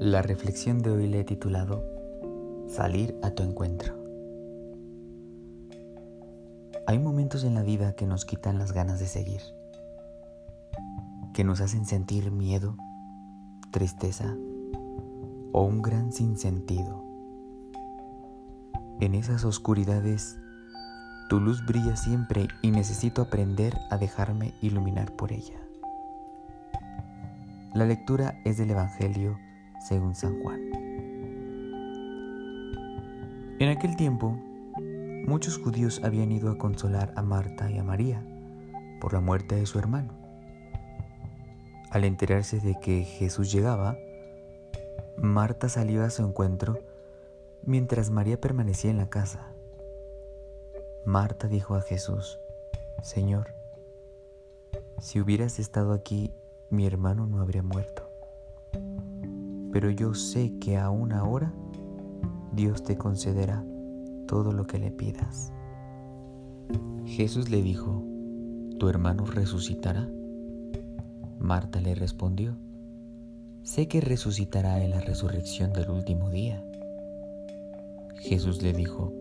La reflexión de hoy le he titulado Salir a tu encuentro. Hay momentos en la vida que nos quitan las ganas de seguir, que nos hacen sentir miedo, tristeza o un gran sinsentido. En esas oscuridades, tu luz brilla siempre y necesito aprender a dejarme iluminar por ella. La lectura es del Evangelio según San Juan. En aquel tiempo, muchos judíos habían ido a consolar a Marta y a María por la muerte de su hermano. Al enterarse de que Jesús llegaba, Marta salió a su encuentro mientras María permanecía en la casa. Marta dijo a Jesús, Señor, si hubieras estado aquí mi hermano no habría muerto. Pero yo sé que aún ahora Dios te concederá todo lo que le pidas. Jesús le dijo, ¿tu hermano resucitará? Marta le respondió, sé que resucitará en la resurrección del último día. Jesús le dijo,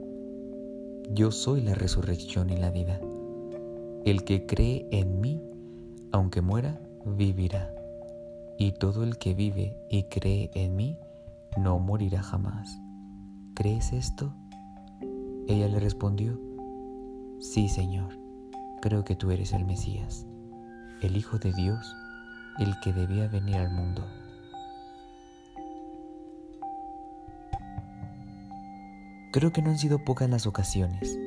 yo soy la resurrección y la vida. El que cree en mí, aunque muera, vivirá, y todo el que vive y cree en mí no morirá jamás. ¿Crees esto? Ella le respondió, Sí, Señor, creo que tú eres el Mesías, el Hijo de Dios, el que debía venir al mundo. Creo que no han sido pocas las ocasiones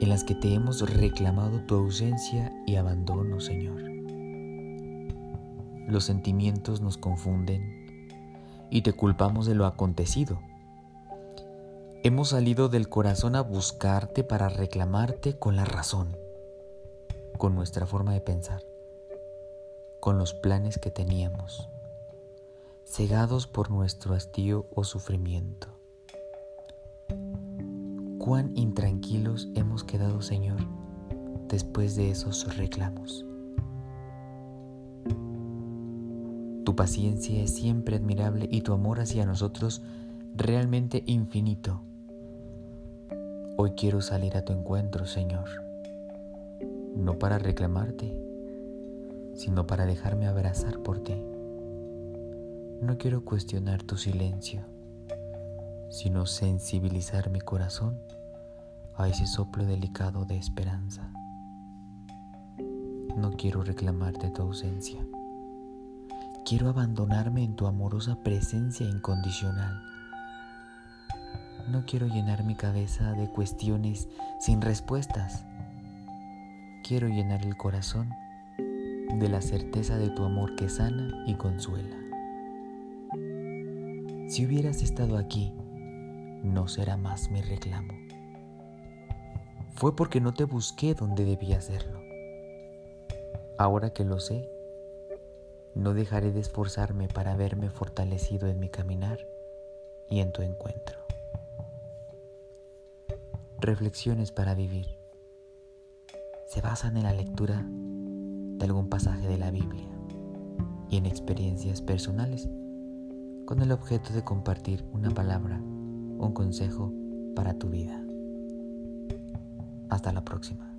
en las que te hemos reclamado tu ausencia y abandono, Señor. Los sentimientos nos confunden y te culpamos de lo acontecido. Hemos salido del corazón a buscarte para reclamarte con la razón, con nuestra forma de pensar, con los planes que teníamos, cegados por nuestro hastío o sufrimiento. Cuán intranquilos hemos quedado, Señor, después de esos reclamos. Paciencia es siempre admirable y tu amor hacia nosotros realmente infinito. Hoy quiero salir a tu encuentro, Señor, no para reclamarte, sino para dejarme abrazar por ti. No quiero cuestionar tu silencio, sino sensibilizar mi corazón a ese soplo delicado de esperanza. No quiero reclamarte tu ausencia Quiero abandonarme en tu amorosa presencia incondicional. No quiero llenar mi cabeza de cuestiones sin respuestas. Quiero llenar el corazón de la certeza de tu amor que sana y consuela. Si hubieras estado aquí, no será más mi reclamo. Fue porque no te busqué donde debía hacerlo. Ahora que lo sé, no dejaré de esforzarme para verme fortalecido en mi caminar y en tu encuentro. Reflexiones para vivir. Se basan en la lectura de algún pasaje de la Biblia y en experiencias personales con el objeto de compartir una palabra, un consejo para tu vida. Hasta la próxima.